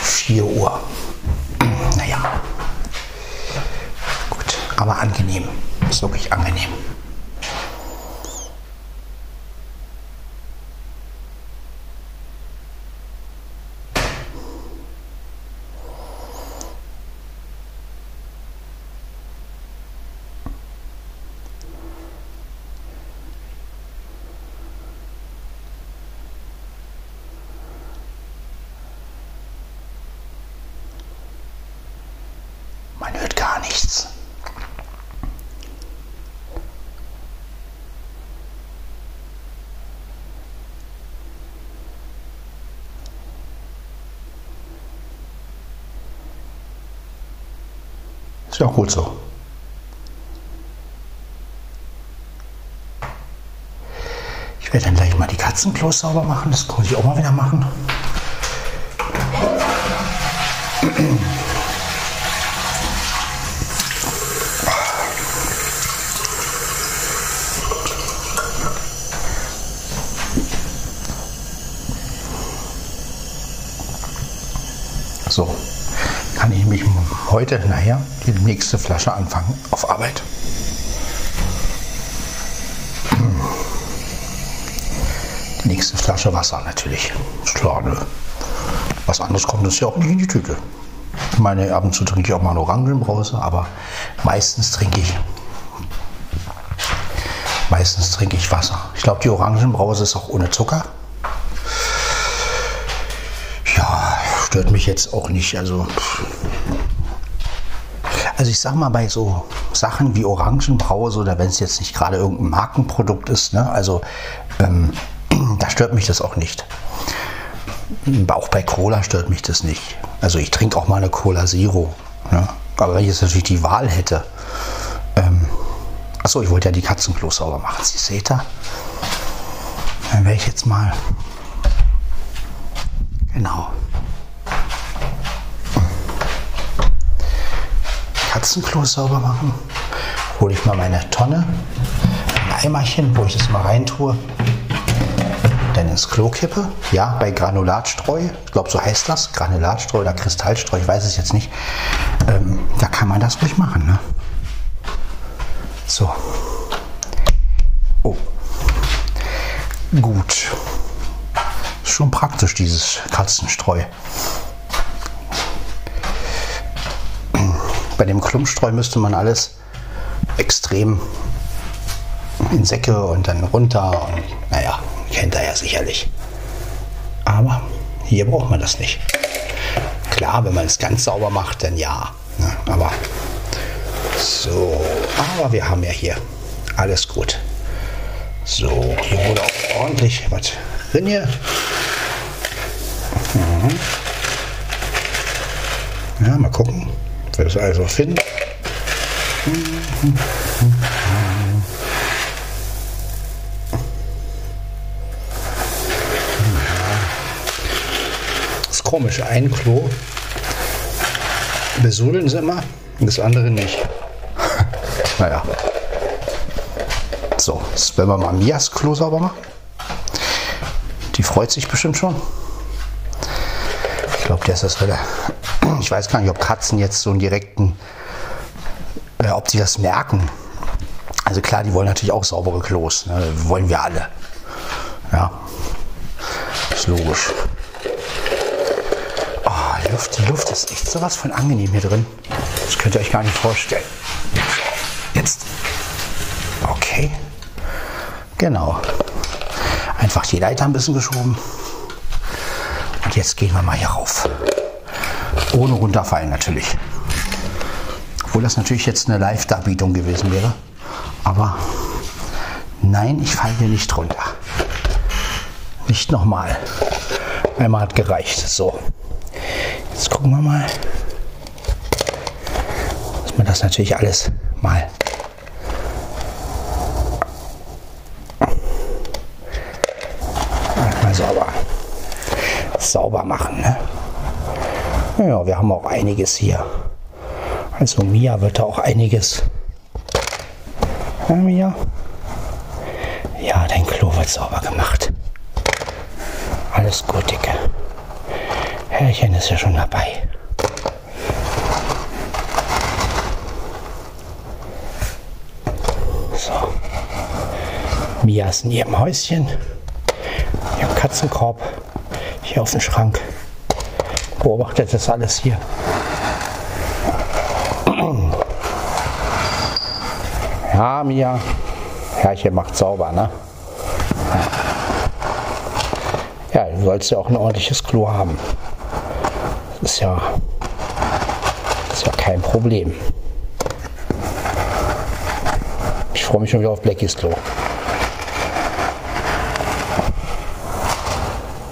Vier Uhr. Naja. Gut, aber angenehm. Ist wirklich angenehm. Man hört gar nichts. Ist ja auch gut so. Ich werde dann gleich mal die Katzenklos sauber machen. Das muss ich auch mal wieder machen. So, kann ich mich heute nachher die nächste Flasche anfangen auf Arbeit. Die nächste Flasche Wasser natürlich. Ist klar, ne? Was anderes kommt uns ja auch nicht in die Tüte. Ich meine, ab und zu trinke ich auch mal eine Orangenbrause, aber meistens trinke ich meistens trinke ich Wasser. Ich glaube, die Orangenbrause ist auch ohne Zucker. Ja, stört mich jetzt auch nicht. Also, also ich sag mal, bei so Sachen wie Orangenbrause oder wenn es jetzt nicht gerade irgendein Markenprodukt ist, ne, also ähm, da stört mich das auch nicht. Auch bei Cola stört mich das nicht. Also ich trinke auch mal eine Cola Zero. Ne? Aber wenn ich jetzt natürlich die Wahl hätte, ähm, achso, ich wollte ja die Katzenklos sauber machen. Sie seht da? Dann werde ich jetzt mal, genau, Katzenklos sauber machen. Hole ich mal meine Tonne, ein Eimerchen, wo ich das mal reintue dann ins Klo kippe. Ja, bei Granulatstreu, ich glaube, so heißt das, Granulatstreu oder Kristallstreu, ich weiß es jetzt nicht. Ähm, da kann man das ruhig machen. Ne? So. Oh. Gut. Ist schon praktisch, dieses Katzenstreu. Bei dem Klumpstreu müsste man alles extrem in Säcke und dann runter und naja, kennt er ja sicherlich. Aber hier braucht man das nicht. Klar, wenn man es ganz sauber macht, dann ja. Ne? Aber so, aber wir haben ja hier alles gut. So, hier wurde auch ordentlich was drin hier. Mhm. Ja, mal gucken, das also finden. Mhm. Das ist komisch, ein Klo besudeln sie immer das andere nicht. naja. So, jetzt werden wir mal Mias Klo sauber machen. Die freut sich bestimmt schon. Ich glaube, der ist das Hölle. Ich weiß gar nicht, ob Katzen jetzt so einen direkten, äh, ob sie das merken. Also klar, die wollen natürlich auch saubere Klos. Ne? Wollen wir alle. Ja, ist logisch. Oh, Luft, die Luft ist echt sowas von angenehm hier drin. Das könnt ihr euch gar nicht vorstellen. Jetzt. Okay. Genau. Einfach die Leiter ein bisschen geschoben. Und jetzt gehen wir mal hier rauf. Ohne runterfallen natürlich. Obwohl das natürlich jetzt eine Live-Darbietung gewesen wäre. Aber nein, ich falle hier nicht runter. Nicht nochmal. Einmal hat gereicht. So. Jetzt gucken wir mal. muss man das natürlich alles mal mal sauber, sauber machen. Ne? Ja, wir haben auch einiges hier. Also Mia wird da auch einiges. Ja, Mia? Ja, dein Klo wird sauber gemacht. Alles gut, Dicke. Herrchen ist ja schon dabei. So. Mia ist in ihrem Häuschen. Ihr Katzenkorb. Hier auf dem Schrank. Beobachtet das alles hier. Ja, Mia. Herrchen macht sauber, ne? Ja, du sollst ja auch ein ordentliches Klo haben. Das ist ja, das ist ja kein Problem. Ich freue mich schon wieder auf Blackies Klo.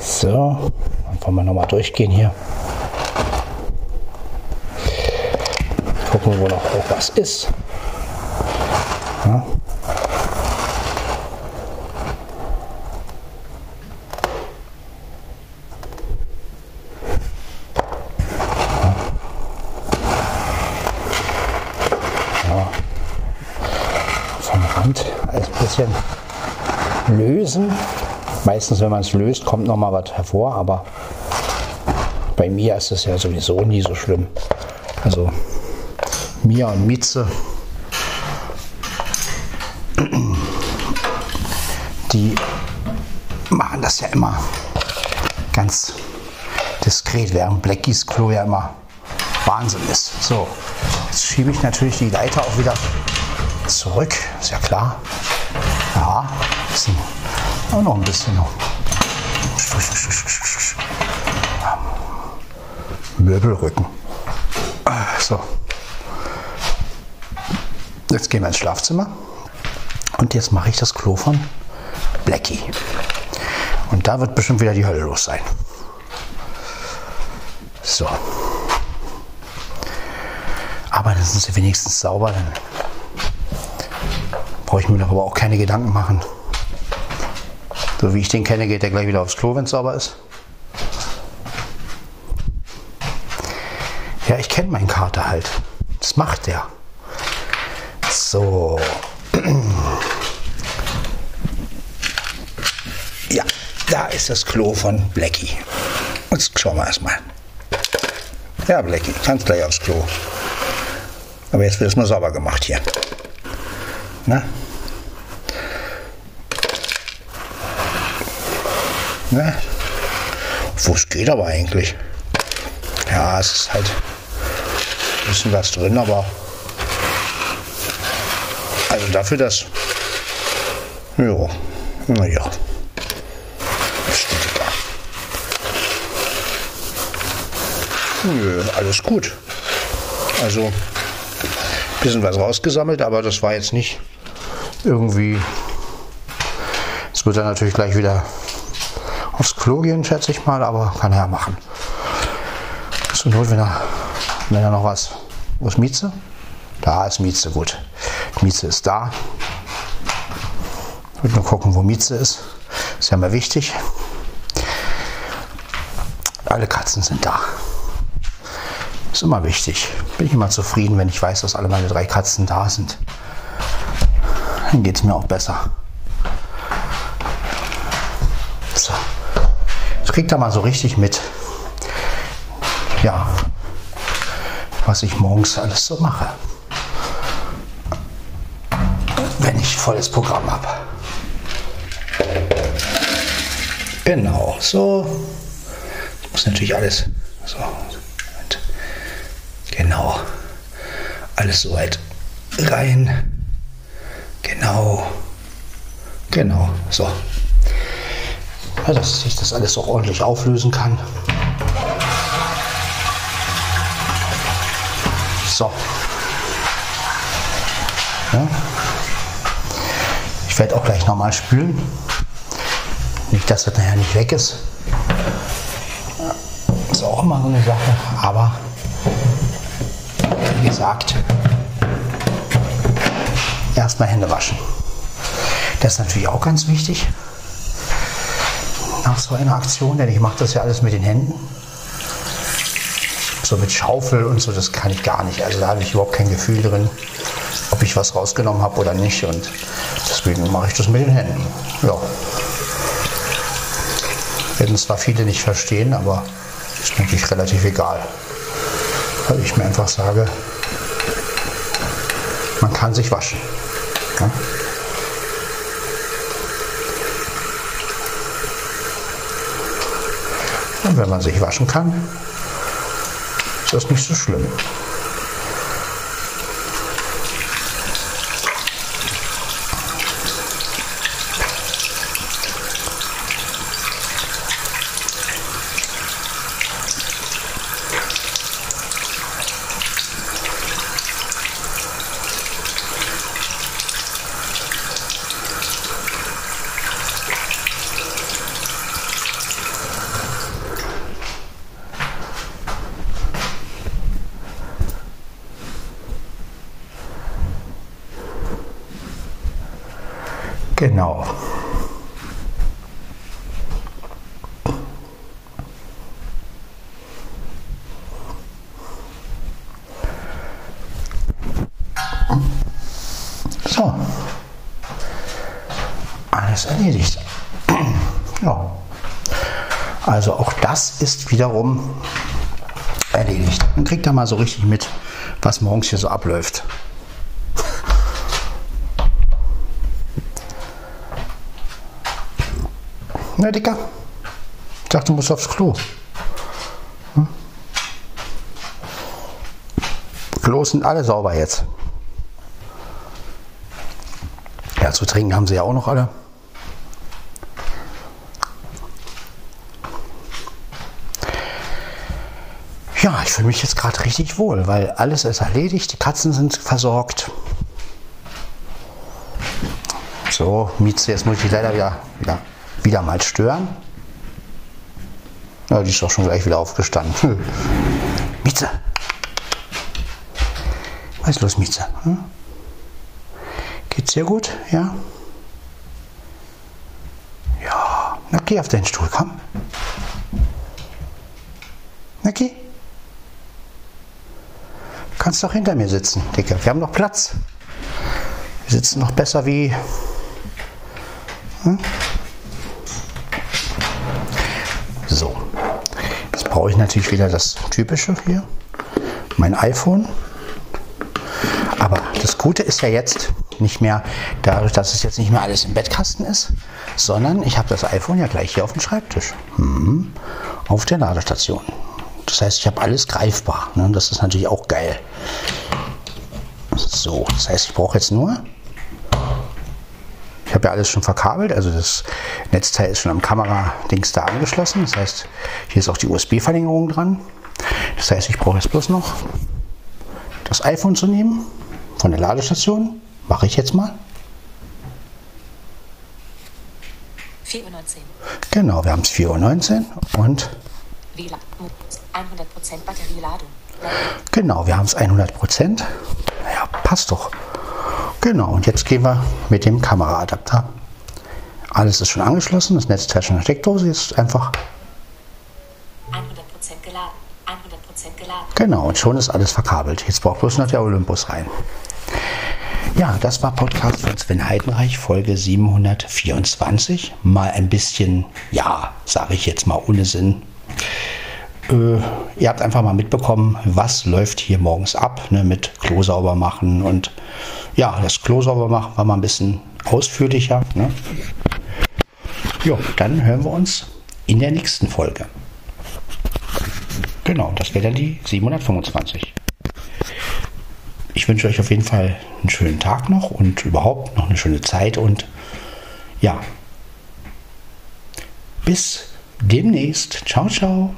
So, dann wollen wir nochmal durchgehen hier. Gucken, wo noch was ist. Ja. Vom Rand ein bisschen lösen. Meistens, wenn man es löst, kommt noch mal was hervor, aber bei mir ist es ja sowieso nie so schlimm. Also Mia und Mieze die machen das ja immer ganz diskret, während Blackies Klo ja immer Wahnsinn ist. So, jetzt schiebe ich natürlich die Leiter auch wieder zurück, ist ja klar. Ja, ist auch noch ein bisschen noch. Möbelrücken. So. Jetzt gehen wir ins Schlafzimmer. Und jetzt mache ich das Klo von Blackie. Und da wird bestimmt wieder die Hölle los sein. So. Aber dann sind sie wenigstens sauber. Dann brauche ich mir darüber auch keine Gedanken machen. So wie ich den kenne, geht er gleich wieder aufs Klo, wenn es sauber ist. Ja, ich kenne meinen Kater halt. Das macht der. So. Ja, da ist das Klo von Blackie. Jetzt schauen wir erstmal. Ja, Blackie, kannst gleich aufs Klo. Aber jetzt wird es mal sauber gemacht hier. Na? Na? Wo es geht aber eigentlich. Ja, es ist halt ein bisschen was drin, aber also dafür das. Ja, naja. Nö, alles gut. Also, bisschen was rausgesammelt, aber das war jetzt nicht irgendwie. Es wird dann natürlich gleich wieder aufs Klo gehen, schätze ich mal, aber kann er ja machen. Zur Not, wenn er, wenn er noch was. Wo ist Mieze? Da ist Mieze, gut. Mieze ist da. Ich würde nur gucken, wo Mieze ist. Ist ja mal wichtig. Alle Katzen sind da. Ist immer wichtig. Bin ich immer zufrieden, wenn ich weiß, dass alle meine drei Katzen da sind. Dann geht es mir auch besser. So. Jetzt kriegt er mal so richtig mit, ja, was ich morgens alles so mache. Wenn ich volles Programm habe. Genau, so. Das muss natürlich alles so. Genau. Alles soweit rein. Genau. Genau. So. Ja, dass sich das alles auch ordentlich auflösen kann. So. Ich werde auch gleich nochmal spülen. Nicht, dass das nachher nicht weg ist. Ist auch immer so eine Sache, aber wie gesagt, erstmal Hände waschen. Das ist natürlich auch ganz wichtig nach so einer Aktion, denn ich mache das ja alles mit den Händen. So mit Schaufel und so, das kann ich gar nicht. Also da habe ich überhaupt kein Gefühl drin, ob ich was rausgenommen habe oder nicht. Und deswegen mache ich das mit den Händen. Ja. Werden zwar viele nicht verstehen, aber ist natürlich relativ egal. Weil ich mir einfach sage, man kann sich waschen. Ja? Und wenn man sich waschen kann, ist das nicht so schlimm. Genau. So. Alles erledigt. Ja. Also auch das ist wiederum erledigt. Man kriegt da mal so richtig mit, was morgens hier so abläuft. Na, Dicker. Ich dachte, du musst aufs Klo. Hm? Sind alle sauber jetzt. Ja, zu trinken haben sie ja auch noch alle. Ja, ich fühle mich jetzt gerade richtig wohl, weil alles ist erledigt, die Katzen sind versorgt. So, Mieze, jetzt muss ich leider wieder, wieder wieder mal stören. Ja, die ist doch schon gleich wieder aufgestanden. Mieze! Was ist los, Mieze? Hm? Geht's dir gut? Ja? Ja. Na, geh auf deinen Stuhl, komm. Na, geh. Du kannst doch hinter mir sitzen, Dicke. Wir haben noch Platz. Wir sitzen noch besser wie... Hm? brauche ich natürlich wieder das typische hier, mein iPhone. Aber das Gute ist ja jetzt nicht mehr, dadurch, dass es jetzt nicht mehr alles im Bettkasten ist, sondern ich habe das iPhone ja gleich hier auf dem Schreibtisch, hm, auf der Ladestation. Das heißt, ich habe alles greifbar. Ne? Das ist natürlich auch geil. So, das heißt, ich brauche jetzt nur ich habe ja alles schon verkabelt, also das Netzteil ist schon am Kameradings da angeschlossen. Das heißt, hier ist auch die USB-Verlängerung dran. Das heißt, ich brauche jetzt bloß noch das iPhone zu nehmen von der Ladestation. Mache ich jetzt mal. 4.19 Uhr. Genau, wir haben es 4.19 Uhr und 100% Batterieladung. Genau, wir haben es 100%. Ja, passt doch. Genau, und jetzt gehen wir mit dem Kameraadapter. Alles ist schon angeschlossen, das Netzteil schon in der Steckdose, ist einfach 100% geladen. 100% geladen. Genau, und schon ist alles verkabelt. Jetzt braucht bloß noch der Olympus rein. Ja, das war Podcast von Sven Heidenreich, Folge 724. Mal ein bisschen, ja, sage ich jetzt mal ohne Sinn. Äh, ihr habt einfach mal mitbekommen, was läuft hier morgens ab ne, mit Klo sauber machen und ja, das Klo sauber machen war mal ein bisschen ausführlicher. Ne? Ja, dann hören wir uns in der nächsten Folge. Genau, das wäre dann die 725. Ich wünsche euch auf jeden Fall einen schönen Tag noch und überhaupt noch eine schöne Zeit und ja, bis demnächst. Ciao, ciao.